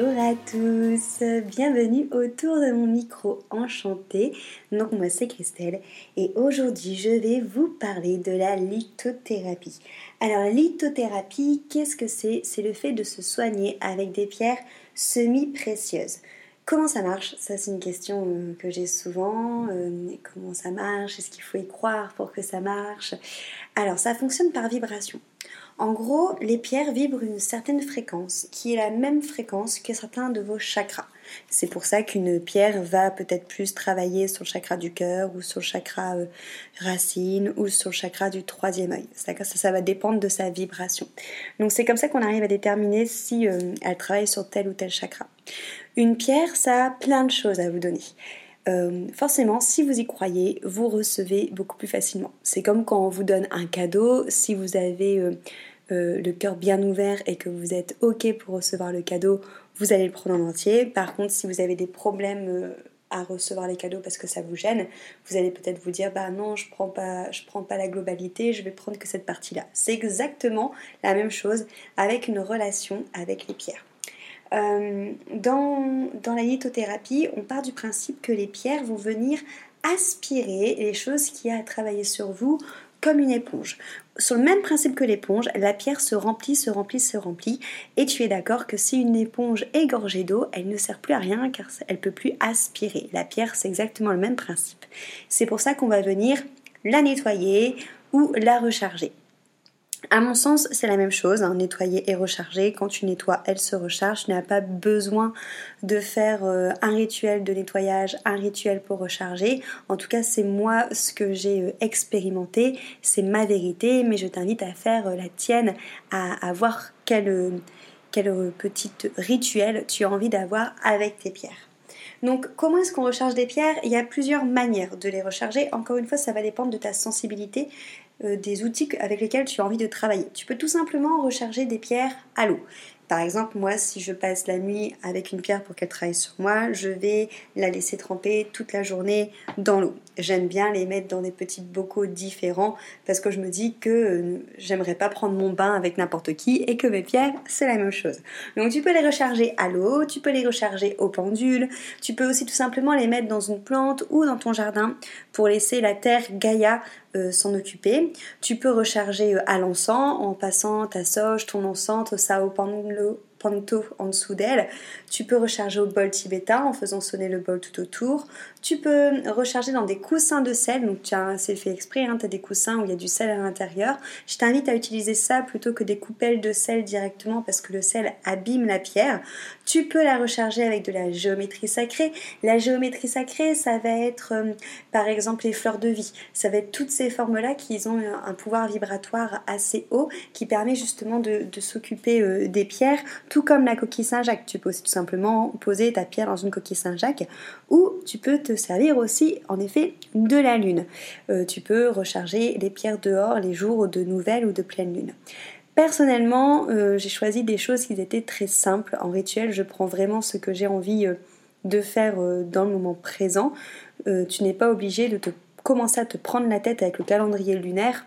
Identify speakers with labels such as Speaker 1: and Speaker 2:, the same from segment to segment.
Speaker 1: Bonjour à tous, bienvenue autour de mon micro enchanté. Donc moi c'est Christelle et aujourd'hui je vais vous parler de la lithothérapie. Alors la lithothérapie, qu'est-ce que c'est? C'est le fait de se soigner avec des pierres semi-précieuses. Comment ça marche? Ça, c'est une question euh, que j'ai souvent. Euh, comment ça marche? Est-ce qu'il faut y croire pour que ça marche? Alors, ça fonctionne par vibration. En gros, les pierres vibrent une certaine fréquence, qui est la même fréquence que certains de vos chakras. C'est pour ça qu'une pierre va peut-être plus travailler sur le chakra du cœur ou sur le chakra euh, racine ou sur le chakra du troisième œil. Ça, va dépendre de sa vibration. Donc c'est comme ça qu'on arrive à déterminer si euh, elle travaille sur tel ou tel chakra. Une pierre, ça a plein de choses à vous donner. Euh, forcément, si vous y croyez, vous recevez beaucoup plus facilement. C'est comme quand on vous donne un cadeau, si vous avez euh, euh, le cœur bien ouvert et que vous êtes OK pour recevoir le cadeau, vous allez le prendre en entier. Par contre, si vous avez des problèmes à recevoir les cadeaux parce que ça vous gêne, vous allez peut-être vous dire bah non, je prends pas je prends pas la globalité, je vais prendre que cette partie-là. C'est exactement la même chose avec une relation avec les pierres. Euh, dans, la lithothérapie, on part du principe que les pierres vont venir aspirer les choses qui a à travailler sur vous comme une éponge. Sur le même principe que l'éponge, la pierre se remplit, se remplit, se remplit. Et tu es d'accord que si une éponge est gorgée d'eau, elle ne sert plus à rien car elle ne peut plus aspirer. La pierre, c'est exactement le même principe. C'est pour ça qu'on va venir la nettoyer ou la recharger. À mon sens, c'est la même chose, hein, nettoyer et recharger. Quand tu nettoies, elle se recharge. Tu n'as pas besoin de faire euh, un rituel de nettoyage, un rituel pour recharger. En tout cas, c'est moi ce que j'ai euh, expérimenté, c'est ma vérité, mais je t'invite à faire euh, la tienne, à, voir quel, quel petit rituel tu as envie d'avoir avec tes pierres. Donc comment est-ce qu'on recharge des pierres? Il y a plusieurs manières de les recharger. Encore une fois, ça va dépendre de ta sensibilité euh, des outils avec lesquels tu as envie de travailler. Tu peux tout simplement recharger des pierres à l'eau. Par exemple, moi, si je passe la nuit avec une pierre pour qu'elle travaille sur moi, je vais la laisser tremper toute la journée dans l'eau. J'aime bien les mettre dans des petits bocaux différents parce que je me dis que euh, j'aimerais pas prendre mon bain avec n'importe qui et que mes pierres, c'est la même chose. Donc tu peux les recharger à l'eau, tu peux les recharger au pendule, tu peux aussi tout simplement les mettre dans une plante ou dans ton jardin pour laisser la terre Gaïa euh, s'en occuper. Tu peux recharger euh, à l'encens en passant ta soja, ton encens, au pendule panto en dessous d'elle. Tu peux recharger au bol tibétain en faisant sonner le bol tout autour. Tu peux recharger dans des coussins de sel, donc c'est fait exprès, hein, tu as des coussins où il y a du sel à l'intérieur. Je t'invite à utiliser ça plutôt que des coupelles de sel directement parce que le sel abîme la pierre. Tu peux la recharger avec de la géométrie sacrée. La géométrie sacrée, ça va être euh, par exemple les fleurs de vie. Ça va être toutes ces formes-là qui ont un, pouvoir vibratoire assez haut qui permet justement de, s'occuper euh, des pierres tout comme la coquille Saint-Jacques. Tu peux tout simplement poser ta pierre dans une coquille Saint-Jacques ou tu peux te servir aussi en effet de la lune. Euh, tu peux recharger les pierres dehors les jours de nouvelle ou de pleine lune. Personnellement, euh, j'ai choisi des choses qui étaient très simples. En rituel, je prends vraiment ce que j'ai envie euh, de faire dans le moment présent. tu n'es pas obligé de commencer à te prendre la tête avec le calendrier lunaire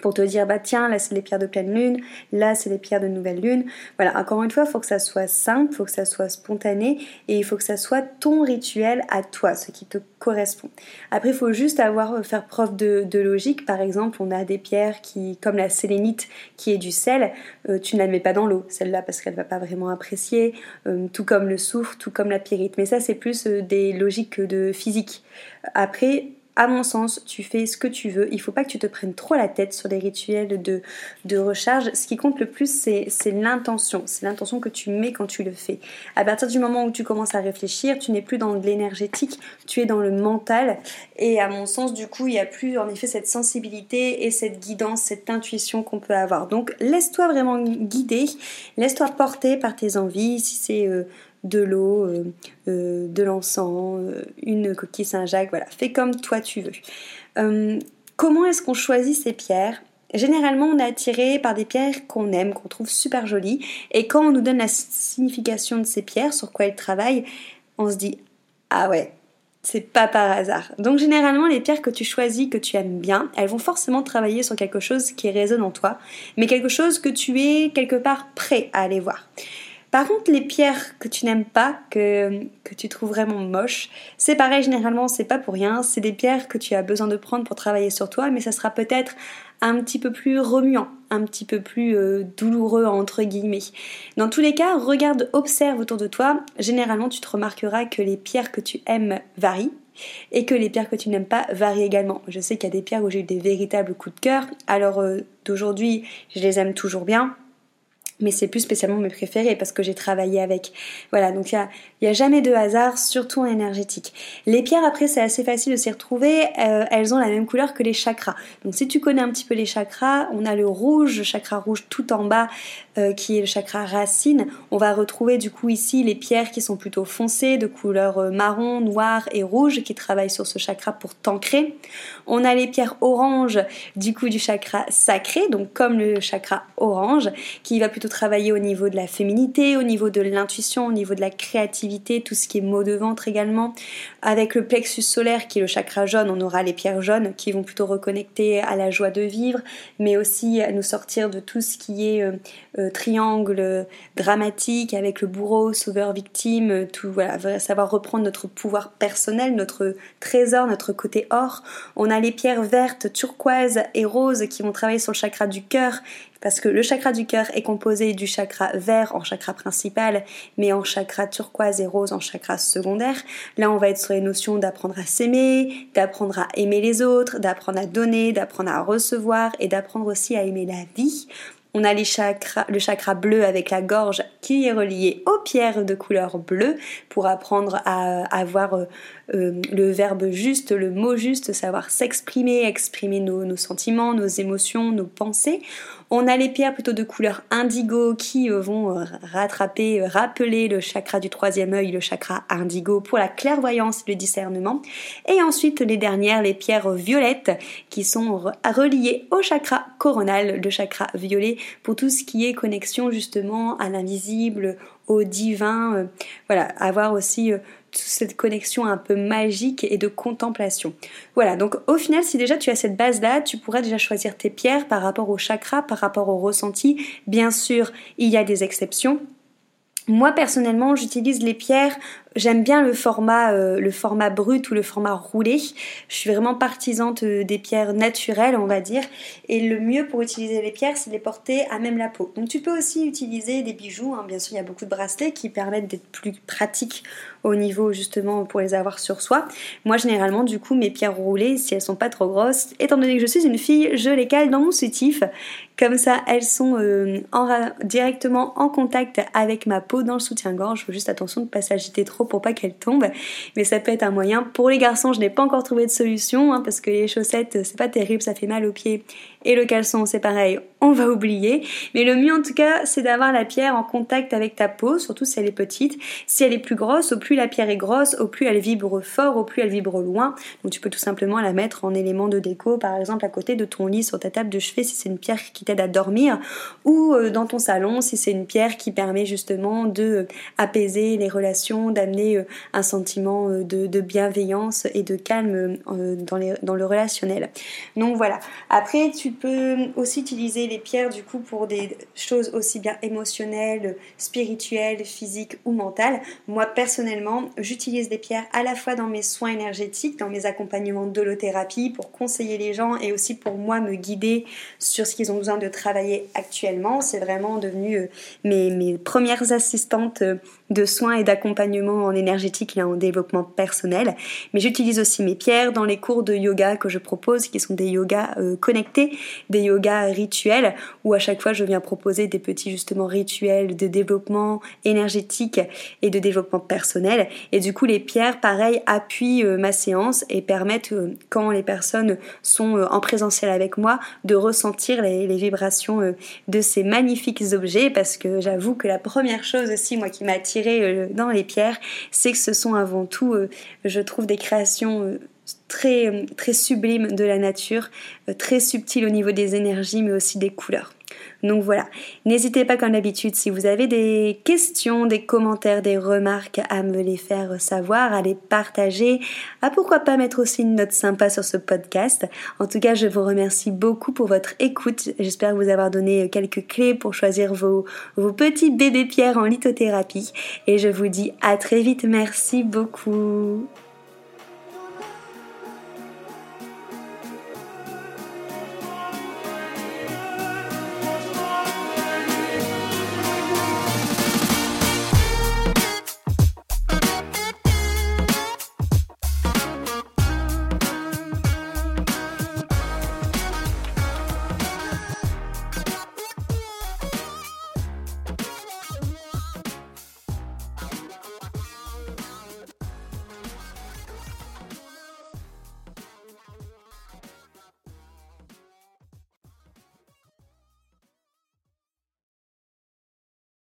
Speaker 1: pour te dire bah tiens là c'est les pierres de pleine lune, là c'est les pierres de nouvelle lune. Voilà, encore une fois, il faut que ça soit simple, il faut que ça soit spontané et il faut que ça soit ton rituel à toi, ce qui te correspond. Après, il faut juste avoir euh, faire preuve de, logique. Par exemple, on a des pierres qui, comme la sélénite qui est du sel, euh, tu ne la mets pas dans l'eau, celle-là parce qu'elle va pas vraiment apprécier, euh, tout comme le soufre, tout comme la pyrite. Mais ça c'est plus des logiques de physique. Après, à mon sens, tu fais ce que tu veux. Il faut pas que tu te prennes trop la tête sur les rituels de, de recharge. Ce qui compte le plus, c'est l'intention. C'est l'intention que tu mets quand tu le fais. À partir du moment où tu commences à réfléchir, tu n'es plus dans l'énergétique, tu es dans le mental. Et à mon sens, du coup, il n'y a plus en effet cette sensibilité et cette guidance, cette intuition qu'on peut avoir. Donc, laisse-toi vraiment guider, laisse-toi porter par tes envies. Si c'est euh, de l'eau, de l'encens, une coquille Saint-Jacques, voilà, fais comme toi tu veux. comment est-ce qu'on choisit ces pierres? Généralement, on est attiré par des pierres qu'on aime, qu'on trouve super jolies, et quand on nous donne la signification de ces pierres, sur quoi elles travaillent, on se dit ah ouais, c'est pas par hasard. Donc généralement, les pierres que tu choisis, que tu aimes bien, elles vont forcément travailler sur quelque chose qui résonne en toi, mais quelque chose que tu es quelque part prêt à aller voir. Par contre, les pierres que tu n'aimes pas, que, tu trouves vraiment moches, c'est pareil, généralement, c'est pas pour rien. C'est des pierres que tu as besoin de prendre pour travailler sur toi, mais ça sera peut-être un petit peu plus remuant, un petit peu plus euh, douloureux entre guillemets. Dans tous les cas, regarde, observe autour de toi. Généralement, tu te remarqueras que les pierres que tu aimes varient et que les pierres que tu n'aimes pas varient également. Je sais qu'il y a des pierres où j'ai eu des véritables coups de cœur. Alors euh, d'aujourd'hui, je les aime toujours bien mais c'est plus spécialement mes préférés parce que j'ai travaillé avec. Voilà, donc il n'y a, jamais de hasard, surtout en énergétique. Les pierres, après, c'est assez facile de s'y retrouver. Euh, elles ont la même couleur que les chakras. Donc si tu connais un petit peu les chakras, on a le rouge, le chakra rouge tout en bas, euh, qui est le chakra racine. On va retrouver du coup ici les pierres qui sont plutôt foncées, de couleur euh, marron, noir et rouge, qui travaillent sur ce chakra pour t'ancrer. On a les pierres orange, du coup du chakra sacré, donc comme le chakra orange, qui va plutôt travailler au niveau de la féminité, au niveau de l'intuition, au niveau de la créativité, tout ce qui est mot de ventre également. Avec le plexus solaire qui est le chakra jaune, on aura les pierres jaunes qui vont plutôt reconnecter à la joie de vivre, mais aussi à nous sortir de tout ce qui est euh, euh, triangle dramatique avec le bourreau, sauveur, victime, tout voilà, savoir reprendre notre pouvoir personnel, notre trésor, notre côté or. On a les pierres vertes, turquoises et roses qui vont travailler sur le chakra du cœur parce que le chakra du cœur est composé du chakra vert en chakra principal, mais en chakra turquoise et rose en chakra secondaire. Là, on va être sur les notions d'apprendre à s'aimer, d'apprendre à aimer les autres, d'apprendre à donner, d'apprendre à recevoir et d'apprendre aussi à aimer la vie. On a les chakras, le chakra bleu avec la gorge qui est relié aux pierres de couleur bleue pour apprendre à avoir euh, le verbe juste, le mot juste, savoir s'exprimer, exprimer nos, sentiments, nos émotions, nos pensées. On a les pierres plutôt de couleur indigo qui euh, vont euh, rattraper, rappeler le chakra du troisième œil, le chakra indigo pour la clairvoyance et le discernement. Et ensuite les dernières, les pierres violettes qui sont reliées au chakra coronal, le chakra violet pour tout ce qui est connexion justement à l'invisible, divin, voilà, avoir aussi cette connexion un peu magique et de contemplation. Voilà, donc au final, si déjà tu as cette base-là, tu pourras déjà choisir tes pierres par rapport au chakra, par rapport au ressenti. Bien sûr, il y a des exceptions. Moi personnellement, j'utilise les pierres J'aime bien le format, euh, le format brut ou le format roulé. Je suis vraiment partisante des pierres naturelles, on va dire. Et le mieux pour utiliser les pierres, c'est de les porter à même la peau. Donc tu peux aussi utiliser des bijoux. Hein. Bien sûr, il y a beaucoup de bracelets qui permettent d'être plus pratiques au niveau justement pour les avoir sur soi. Moi, généralement, du coup, mes pierres roulées, si elles sont pas trop grosses, étant donné que je suis une fille, je les cale dans mon soutif. Comme ça, elles sont euh, directement en contact avec ma peau dans le soutien-gorge. Faut juste attention de ne pas s'agiter trop pour pas qu'elle tombe. Mais ça peut être un moyen. Pour les garçons, je n'ai pas encore trouvé de solution hein, parce que les chaussettes, c'est pas terrible, ça fait mal aux pieds. Et le caleçon, c'est pareil, on va oublier. Mais le mieux en tout cas, c'est d'avoir la pierre en contact avec ta peau, surtout si elle est petite. Si elle est plus grosse, au plus la pierre est grosse, au plus elle vibre fort, au plus elle vibre loin. Donc tu peux tout simplement la mettre en élément de déco, par exemple à côté de ton lit sur ta table de chevet si c'est une pierre qui t'aide à dormir, ou euh, dans ton salon si c'est une pierre qui permet justement de euh, apaiser les relations, d'amener euh, un sentiment de, bienveillance et de calme dans, dans le relationnel. Donc voilà. Après, tu peux aussi utiliser les pierres du coup pour des choses aussi bien émotionnelles, spirituelles, physiques ou mentales. Moi personnellement, j'utilise des pierres à la fois dans mes soins énergétiques, dans mes accompagnements d'holothérapie pour conseiller les gens et aussi pour moi me guider sur ce qu'ils ont besoin de travailler actuellement. C'est vraiment devenu euh, mes, mes premières assistantes euh, de soins et d'accompagnement en énergétique et en développement personnel. Mais j'utilise aussi mes pierres dans les cours de yoga que je propose, qui sont des yogas euh, connectés, des yogas rituels rituels où à chaque fois je viens proposer des petits justement rituels de développement énergétique et de développement personnel. Et du coup, les pierres, pareil, appuient euh, ma séance et permettent, euh, quand les personnes sont euh, en présentiel avec moi, de ressentir les, vibrations de ces magnifiques objets parce que j'avoue que la première chose aussi, moi, qui m'a attirée dans les pierres, c'est que ce sont avant tout, je trouve, des créations très, sublimes de la nature, très subtiles au niveau des énergies, mais aussi des couleurs. Donc voilà, n'hésitez pas comme d'habitude, si vous avez des questions, des commentaires, des remarques, à me les faire savoir, à les partager, à pourquoi pas mettre aussi une note sympa sur ce podcast. En tout cas, je vous remercie beaucoup pour votre écoute. J'espère vous avoir donné quelques clés pour choisir vos, vos petits bébés pierres en lithothérapie. Et je vous dis à très vite. Merci beaucoup.